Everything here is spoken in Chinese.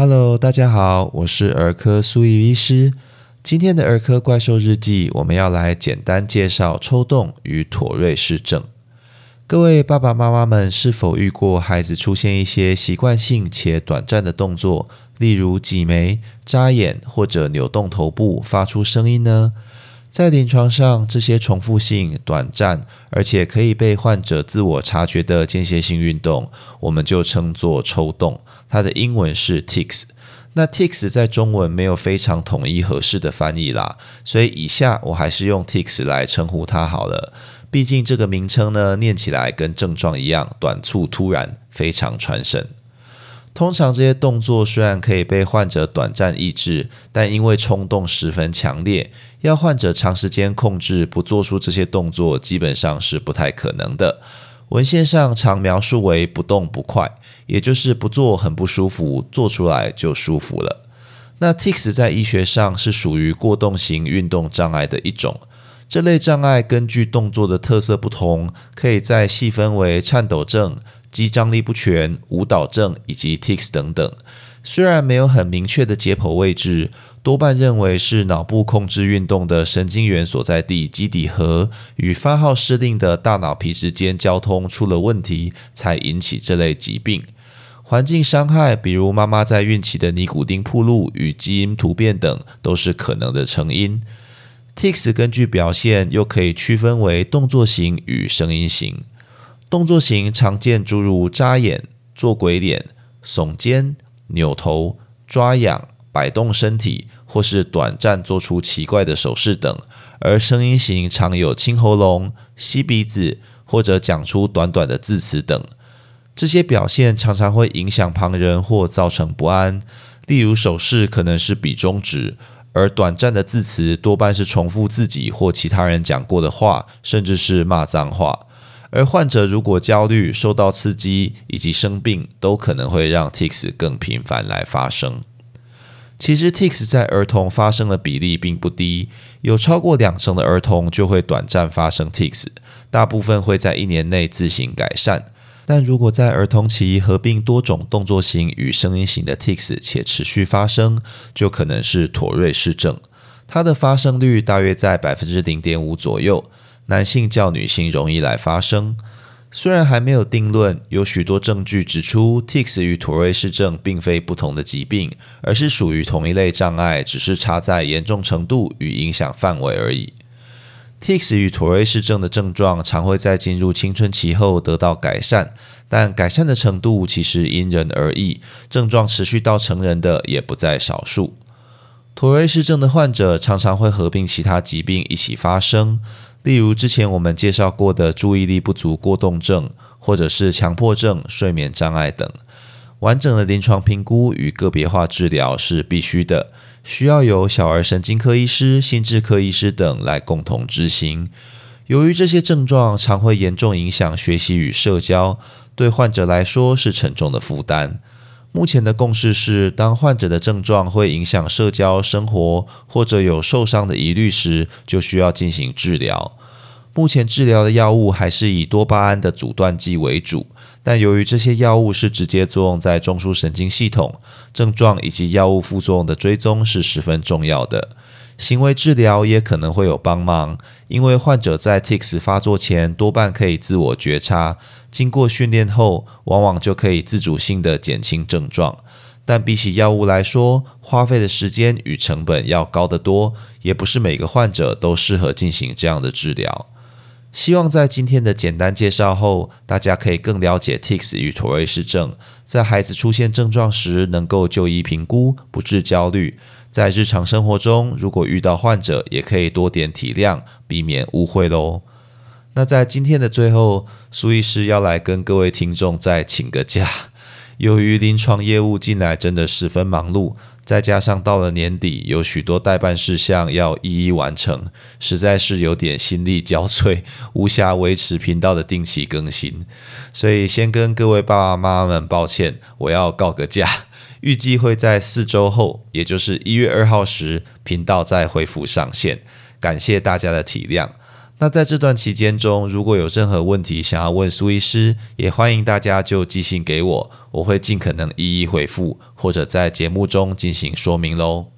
Hello，大家好，我是儿科苏怡医师。今天的儿科怪兽日记，我们要来简单介绍抽动与妥瑞氏症。各位爸爸妈妈们，是否遇过孩子出现一些习惯性且短暂的动作，例如挤眉、眨眼或者扭动头部发出声音呢？在临床上，这些重复性、短暂，而且可以被患者自我察觉的间歇性运动，我们就称作抽动。它的英文是 tics。那 tics 在中文没有非常统一合适的翻译啦，所以以下我还是用 tics 来称呼它好了。毕竟这个名称呢，念起来跟症状一样，短促、突然，非常传神。通常这些动作虽然可以被患者短暂抑制，但因为冲动十分强烈，要患者长时间控制不做出这些动作，基本上是不太可能的。文献上常描述为不动不快，也就是不做很不舒服，做出来就舒服了。那 tics 在医学上是属于过动型运动障碍的一种。这类障碍根据动作的特色不同，可以再细分为颤抖症。肌张力不全、舞蹈症以及 tics 等等，虽然没有很明确的解剖位置，多半认为是脑部控制运动的神经元所在地基底核与发号施令的大脑皮质间交通出了问题，才引起这类疾病。环境伤害，比如妈妈在孕期的尼古丁铺路与基因突变等，都是可能的成因。tics 根据表现又可以区分为动作型与声音型。动作型常见诸如眨眼、做鬼脸、耸肩、扭头、抓痒、摆动身体，或是短暂做出奇怪的手势等；而声音型常有清喉咙、吸鼻子，或者讲出短短的字词等。这些表现常常会影响旁人或造成不安。例如手势可能是比中指，而短暂的字词多半是重复自己或其他人讲过的话，甚至是骂脏话。而患者如果焦虑、受到刺激以及生病，都可能会让 tics 更频繁来发生。其实 tics 在儿童发生的比例并不低，有超过两成的儿童就会短暂发生 tics，大部分会在一年内自行改善。但如果在儿童期合并多种动作型与声音型的 tics 且持续发生，就可能是妥瑞氏症。它的发生率大约在百分之零点五左右。男性较女性容易来发生，虽然还没有定论，有许多证据指出，tics 与妥瑞氏症并非不同的疾病，而是属于同一类障碍，只是差在严重程度与影响范围而已。tics 与妥瑞氏症的症状常会在进入青春期后得到改善，但改善的程度其实因人而异，症状持续到成人的也不在少数。妥瑞氏症的患者常常会合并其他疾病一起发生。例如之前我们介绍过的注意力不足过动症，或者是强迫症、睡眠障碍等，完整的临床评估与个别化治疗是必须的，需要由小儿神经科医师、心智科医师等来共同执行。由于这些症状常会严重影响学习与社交，对患者来说是沉重的负担。目前的共识是，当患者的症状会影响社交生活，或者有受伤的疑虑时，就需要进行治疗。目前治疗的药物还是以多巴胺的阻断剂为主，但由于这些药物是直接作用在中枢神经系统，症状以及药物副作用的追踪是十分重要的。行为治疗也可能会有帮忙，因为患者在 tics 发作前多半可以自我觉察，经过训练后，往往就可以自主性的减轻症状。但比起药物来说，花费的时间与成本要高得多，也不是每个患者都适合进行这样的治疗。希望在今天的简单介绍后，大家可以更了解 tics 与妥瑞氏症，在孩子出现症状时能够就医评估，不致焦虑。在日常生活中，如果遇到患者，也可以多点体谅，避免误会喽。那在今天的最后，苏医师要来跟各位听众再请个假。由于临床业务近来真的十分忙碌，再加上到了年底，有许多代办事项要一一完成，实在是有点心力交瘁，无暇维持频道的定期更新。所以先跟各位爸爸妈妈们抱歉，我要告个假。预计会在四周后，也就是一月二号时，频道再恢复上线。感谢大家的体谅。那在这段期间中，如果有任何问题想要问苏医师，也欢迎大家就寄信给我，我会尽可能一一回复，或者在节目中进行说明喽。